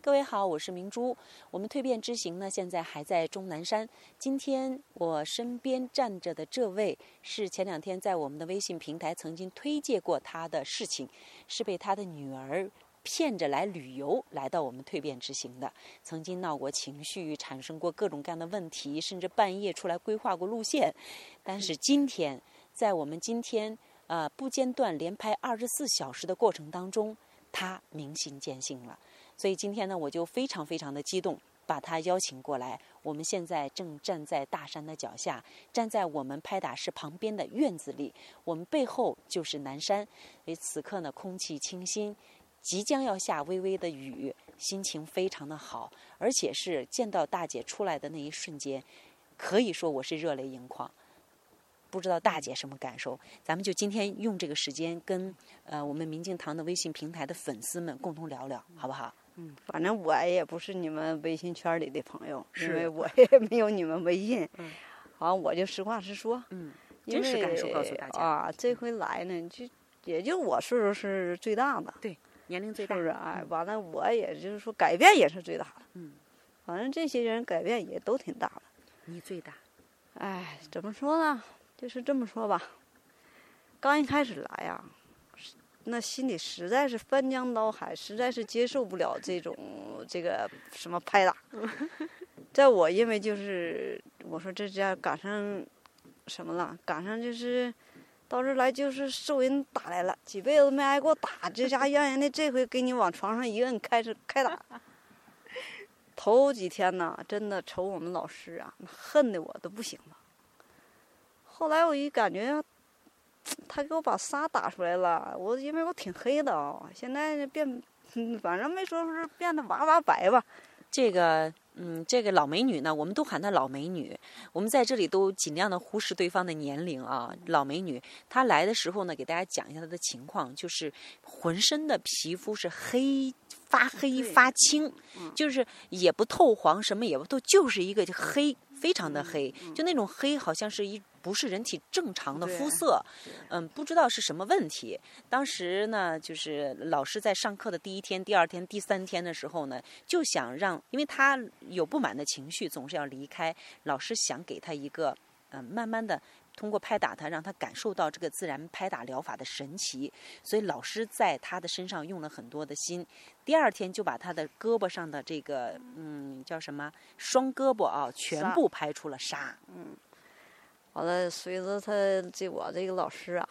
各位好，我是明珠。我们蜕变之行呢，现在还在终南山。今天我身边站着的这位，是前两天在我们的微信平台曾经推介过他的事情，是被他的女儿骗着来旅游，来到我们蜕变之行的。曾经闹过情绪，产生过各种各样的问题，甚至半夜出来规划过路线。但是今天，在我们今天呃不间断连拍二十四小时的过程当中，他明心见性了。所以今天呢，我就非常非常的激动，把他邀请过来。我们现在正站在大山的脚下，站在我们拍打室旁边的院子里，我们背后就是南山。所以此刻呢，空气清新，即将要下微微的雨，心情非常的好，而且是见到大姐出来的那一瞬间，可以说我是热泪盈眶。不知道大姐什么感受？咱们就今天用这个时间跟呃我们明镜堂的微信平台的粉丝们共同聊聊，好不好？嗯，反正我也不是你们微信圈里的朋友，因为我也没有你们微信。嗯，好像我就实话实说。嗯，因真实感为受告诉大家啊，这回来呢，就也就我岁数是最大的，对年龄最大是不是？哎，完了，我也就是说改变也是最大的。嗯，反正这些人改变也都挺大的。你最大。哎，怎么说呢？就是这么说吧。刚一开始来呀，那心里实在是翻江倒海，实在是接受不了这种这个什么拍打。在我因为就是我说这家赶上什么了，赶上就是到这儿来就是受人打来了，几辈子没挨过打，这家让人家这回给你往床上一摁，开始开打。头几天呢，真的瞅我们老师啊，恨得我都不行了。后来我一感觉，他给我把仨打出来了，我因为我挺黑的啊、现在呢变，嗯反正没说是变得哇哇白吧。这个，嗯，这个老美女呢，我们都喊她老美女。我们在这里都尽量的忽视对方的年龄啊。老美女，她来的时候呢，给大家讲一下她的情况，就是浑身的皮肤是黑发黑发青，嗯就是也不透黄，什么也不透，就是一个黑，非常的黑，就那种黑，好像是一不是人体正常的肤色。嗯，不知道是什么问题。当时呢，就是老师在上课的第一天、第二天、第三天的时候呢，就想让，因为他有不满的情绪，总是要离开。老师想给他一个，嗯、慢慢的通过拍打他，让他感受到这个自然拍打疗法的神奇。所以老师在他的身上用了很多的心。第二天就把他的胳膊上的这个，嗯，叫什么双胳膊啊，全部拍出了痧。嗯。完了，随着他这我这个老师啊，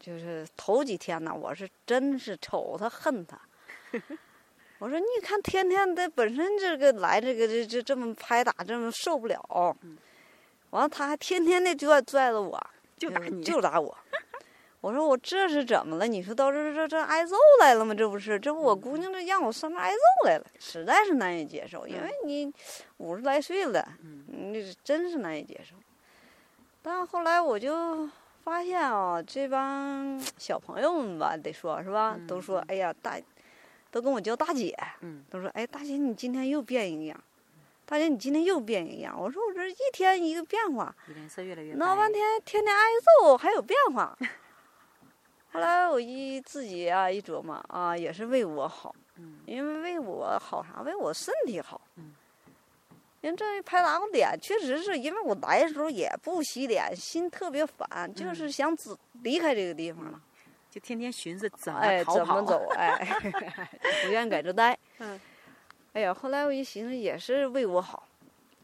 就是头几天呢，我是真是瞅他恨他。我说你看，天天的本身这个来这个这这这么拍打，这么受不了。完了，他还天天的拽拽着我，就打你就打我。我说我这是怎么了？你说到这这这挨揍来了吗？这不是，这不我姑娘这让我上这挨揍来了，实在是难以接受。因为你五十来岁了，你这真是难以接受。但后来我就发现啊，这帮 小朋友们吧，得说是吧，都说哎呀大，都跟我叫大姐，嗯都说哎大姐你今天又变一个样，大姐你今天又变一样。我说我这一天一个变化，脸色越来越。闹半天天天挨揍还有变化。后来我一自己啊一琢磨啊，也是为我好，嗯因为为我好啥？为我身体好。嗯人这一拍打我脸，确实是因为我来的时候也不洗脸，心特别烦，就是想只离开这个地方了。就天天寻思怎么哎，逃跑。怎么走？哎 不愿搁这待。嗯 哎呀，后来我一寻思，也是为我好，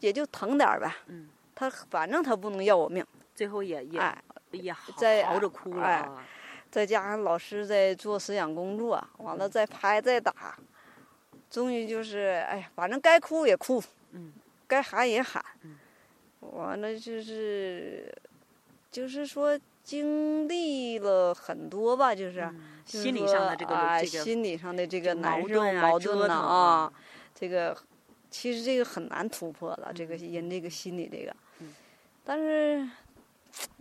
也就疼点儿呗。嗯，他反正他不能要我命。最后也也、哎，也嚎在嚎着哭了。再加上老师在做思想工作，完了再拍再打，终于就是哎呀，反正该哭也哭，嗯，该喊也喊嗯，完了就是就是说经历了很多吧，就是。嗯就是心理上的这个、说啊，这个心理上的这个难受、矛盾啊矛盾呐折腾啊，这个其实这个很难突破了，这个嗯人这个心理这个嗯，但是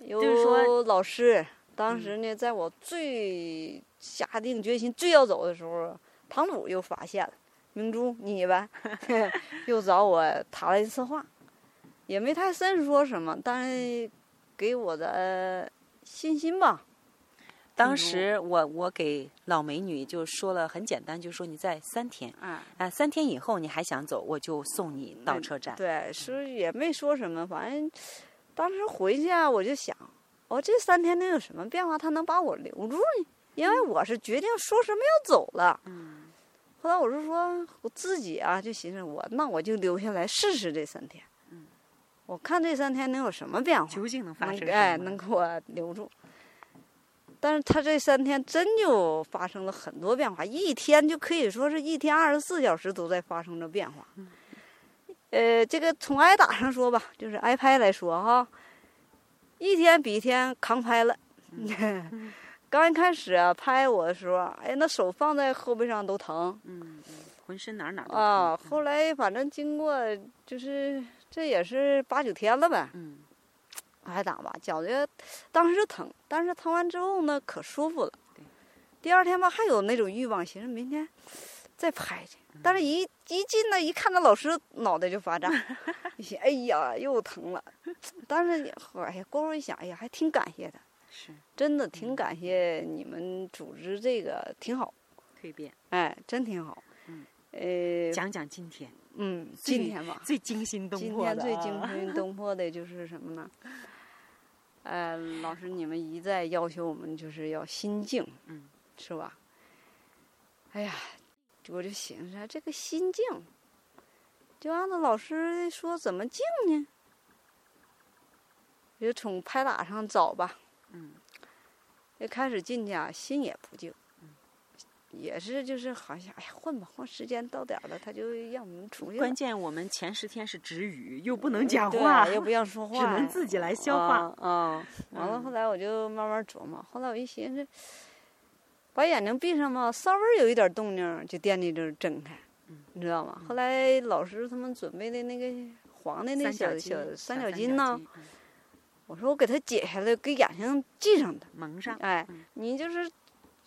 就是说嗯有老师当时呢，在我最下定决心最要走的时候，堂主又发现了，明珠你呗，又找我谈了一次话，也没太深说什么，但是给我的信心吧。当时我我给老美女就说了很简单，就说你在三天，啊，啊，三天以后你还想走，我就送你到车站。对，说也没说什么，反正当时回去啊，我就想，我这三天能有什么变化？他能把我留住呢？因为我是决定说什么要走了。嗯后来我就说我自己啊，就寻思我那我就留下来试试这三天。嗯我看这三天能有什么变化，究竟能发生什么？哎能给我留住。但是他这三天真就发生了很多变化，一天就可以说是一天二十四小时都在发生着变化。呃，这个从挨打上说吧，就是挨拍来说哈，一天比一天扛拍了。刚一开始啊，拍我的时候，哎，那手放在后背上都疼浑身哪哪都疼啊。后来反正经过就是这也是八九天了呗，嗯挨打吧，觉着当时疼，但是疼完之后呢，可舒服了对。第二天吧，还有那种欲望，寻思明天再拍去。但是一一进那一看那老师脑袋就发胀，一想，哎呀，又疼了。但是也哎呀，过后一想，哎呀，还挺感谢的，是真的挺感谢你们组织这个，挺好，蜕变。哎，真挺好。嗯，呃，讲讲今天嗯，今天吧，最惊心动今魄的天最惊啊心动魄的就是什么呢？呃，老师，你们一再要求我们就是要心静，嗯，是吧？哎呀，我就寻思这个心静，就按照老师说怎么静呢？就从拍打上找吧。嗯一开始进去啊，心也不静，也是就是好像哎呀混吧混，时间到点儿了，他就让我们出去。关键我们前十天是止语，又不能讲对话，又不让说话，只能自己来消化。啊。啊完了，嗯后来我就慢慢琢磨，后来我一寻思，把眼睛闭上吧，稍微有一点动静就惦记着睁开，嗯你知道吗？后来老师他们准备的那个黄的那小小，三角角巾呢，嗯我说我给它解下来，给眼睛系上它。蒙上。哎嗯，你就是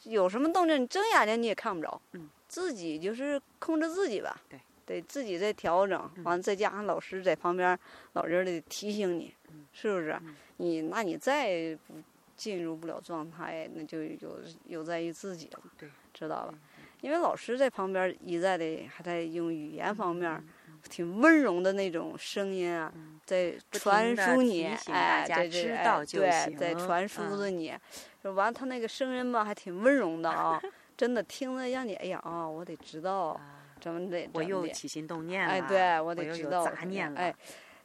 有什么动静，你睁眼睛你也看不着，嗯自己就是控制自己吧，对，得自己再调整，嗯完了再加上老师在旁边老人得提醒你，嗯是不是？嗯你那你再不进入不了状态，那就有有在于自己了，对，知道吧？因为老师在旁边一再的还在用语言方面嗯挺温柔的那种声音啊，嗯在传输你，哎，在知道就对，行在传输嗯着你。就完，他那个声音吧，还挺温柔的啊，真的听着让你哎呀啊，我得知道啊怎么得，我又起心动念了，哎，对我得知道杂念了，哎，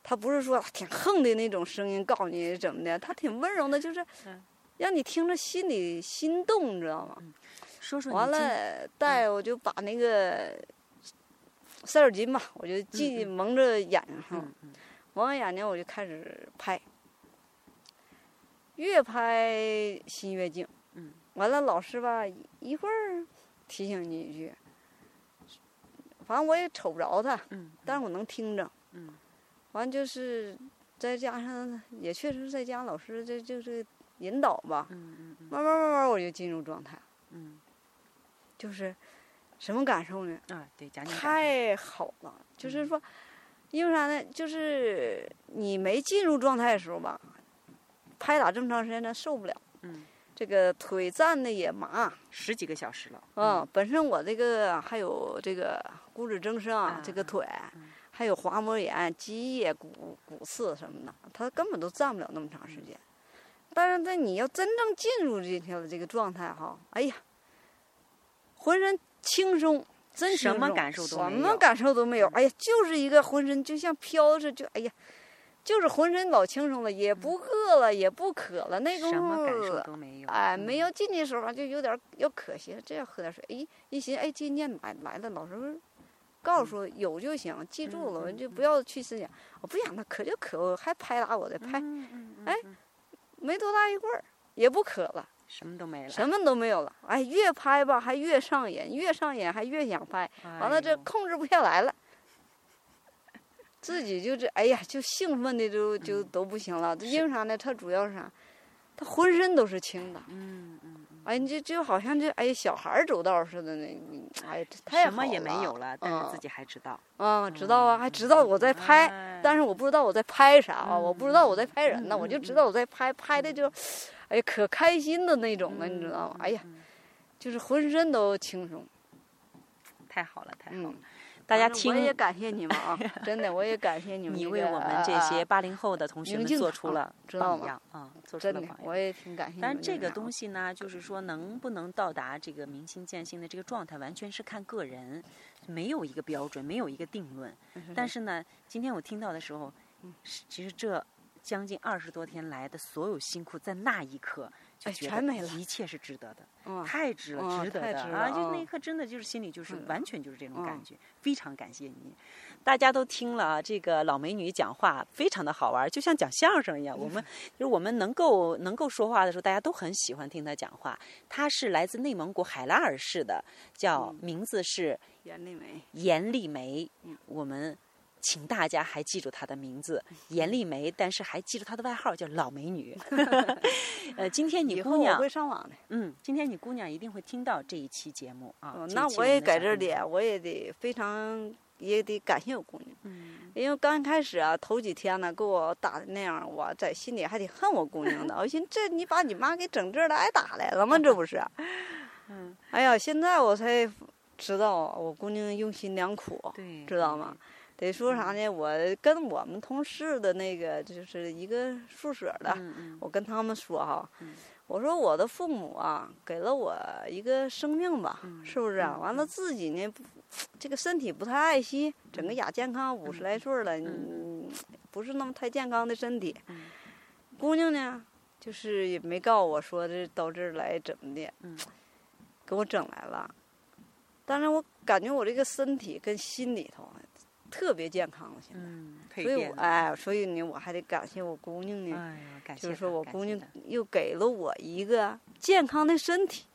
他不是说挺横的那种声音告诉你怎么的，他挺温柔的，就是嗯让你听着心里心动，你知道吗？说说完了，带我就把那个塞耳巾吧，我就系嗯。蒙着眼睛上，嗯嗯。蒙着眼睛我就开始拍，越拍心越静。嗯，完了，老师吧一会儿提醒你一句，反正我也瞅不着他，嗯但是我能听着。嗯。完就是再加上也确实再加上老师这就是引导吧，嗯嗯嗯。慢慢慢慢我就进入状态，嗯。就是什么感受呢？啊，对，讲讲太好了，就是嗯说，因为啥呢？就是你没进入状态的时候吧，拍打这么长时间，咱受不了。嗯，这个腿站的也麻，十几个小时了，嗯，本身我这个还有这个骨质增生啊，这个啊腿嗯，还有滑膜炎、积液、骨骨刺什么的，它根本都站不了那么长时间。但是在你要真正进入进去了这个状态哈，哎呀，浑身轻松，真，什么感受都没有什么感受都没有。哎呀，就是一个浑身就像飘着，就哎呀，就是浑身老轻松了，也不饿了，也不渴了，那功什么感夫受都没有，哎，嗯没有进去的时候就有点儿要可惜了，这要喝点水。哎，一寻哎，今天来来了，老师告诉有就行，记住了，就不要去思想。我不想他渴就渴，我还拍打我的拍，哎嗯没多大一会儿也不渴了，什么都没了，什么都没有了。哎，越拍吧还越上瘾，越上瘾还越想拍，完了这控制不下来了。自己就这，哎呀，就兴奋的就就嗯都不行了。因为啥呢？他主要是啥？他浑身都是轻的。嗯嗯嗯，哎，你这就好像这哎小孩走道似的那，你哎这太什么也没有了，但是自嗯己还知道，啊，知道啊，还知道我在拍，哎但是我不知道我在拍啥啊，我不知道我在拍人呢，嗯我就嗯知道我在拍，拍的就，哎呀，可开心的那种了，你知道吗？哎呀，就是浑身都轻松。太好了，太好了！嗯，大家反正我也，感谢你们啊，真的，我也感谢你们这个你为我们这些啊八零后的同学们做出了榜样啊，做出真的了榜，样。我也挺感谢你们。当然，这个东西，呢，就是说能不能到达这个明心见性的这个状态，完全是看个人，没有一个标准，没有一个定论。但是呢，今天我听到的时候，其实这将近二十多天来的所有辛苦，在那一刻就哎觉得全没了一切是值得的，嗯，太值了，嗯值得太值了的啊！就那嗯一刻，真的就是心里就是嗯完全就是这种感嗯觉，非常感谢你。大家都听了啊，这个老美女讲话非常的好玩，就像讲相声一样。我们 就是我们能够能够说话的时候，大家都很喜欢听她讲话。她是来自内蒙古海拉尔市的，叫名字是严丽梅，严丽梅。我们请大家还记住她的名字严丽梅，但是还记住她的外号叫老美女。呃，今天你姑娘会上网的。嗯，今天你姑娘一定会听到这一期节目啊。那我也在这里，我也得非常也得感谢我姑娘，嗯因为刚开始啊，头几天呢给我打的那样，我在心里还得恨我姑娘呢。我寻思这你把你妈给整这儿来打来了吗？这不是？嗯，哎呀，现在我才知道我姑娘用心良苦，对，知道吗？得说啥呢？我跟我们同事的那个就是一个宿舍的，我跟他们说哈，嗯我说我的父母啊，给了我一个生命吧，嗯是不是啊？嗯完了自己呢，这个身体不太爱惜，整个亚健康五十来岁了，不是那么太健康的身体。嗯姑娘呢，就是也没告诉我说这到这儿来怎么的，嗯给我整来了。但是我感觉我这个身体跟心里头啊特别健康了，现在。嗯，所以，我哎，所以呢，我还得感谢我姑娘呢。哎呀，感谢就是说我姑娘又给了我一个健康的身体，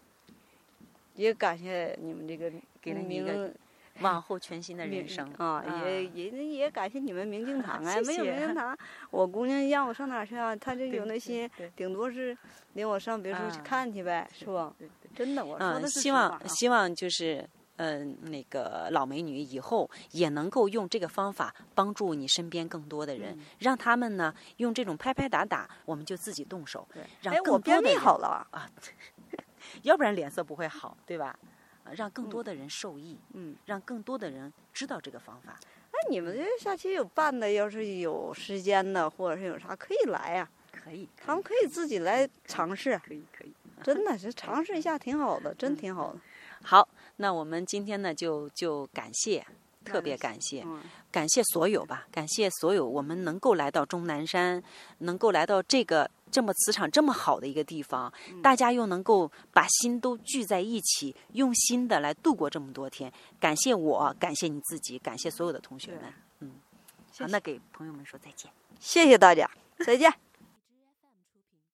也感谢你们这个给了你一明个 往后全新的人生啊，也也也感谢你们明镜堂 啊，谢没有明镜堂，我姑娘让我上哪儿去啊？她这对对有那心，顶多是领我上别处去啊看去呗，是不？真的，我说嗯，的是希望希望就是。嗯，那个老美女以后也能够用这个方法帮助你身边更多的人，嗯让他们呢用这种拍拍打打，我们就自己动手，让哎，更多我便秘的人好了，啊，要不然脸色不会好，对吧？啊让更多的人受益，嗯。让更多的人知道这个方法。那你们这下期有办的，要是有时间的，或者是有啥可以来呀、可以，他们可以自己来尝试，可以，可以。真的是尝试一下挺好的，真挺好的。好，那我们今天呢，就就感谢，特别感谢，嗯，感谢所有吧，感谢所有我们能够来到终南山，能够来到这个这么磁场这么好的一个地方，大家又能够把心都聚在一起，用心的来度过这么多天。感谢我，感谢你自己，感谢所有的同学们。嗯，好，那给朋友们说再见。谢谢大家，再见。